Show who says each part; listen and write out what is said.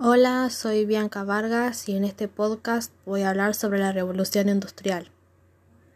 Speaker 1: Hola, soy Bianca Vargas y en este podcast voy a hablar sobre la revolución industrial.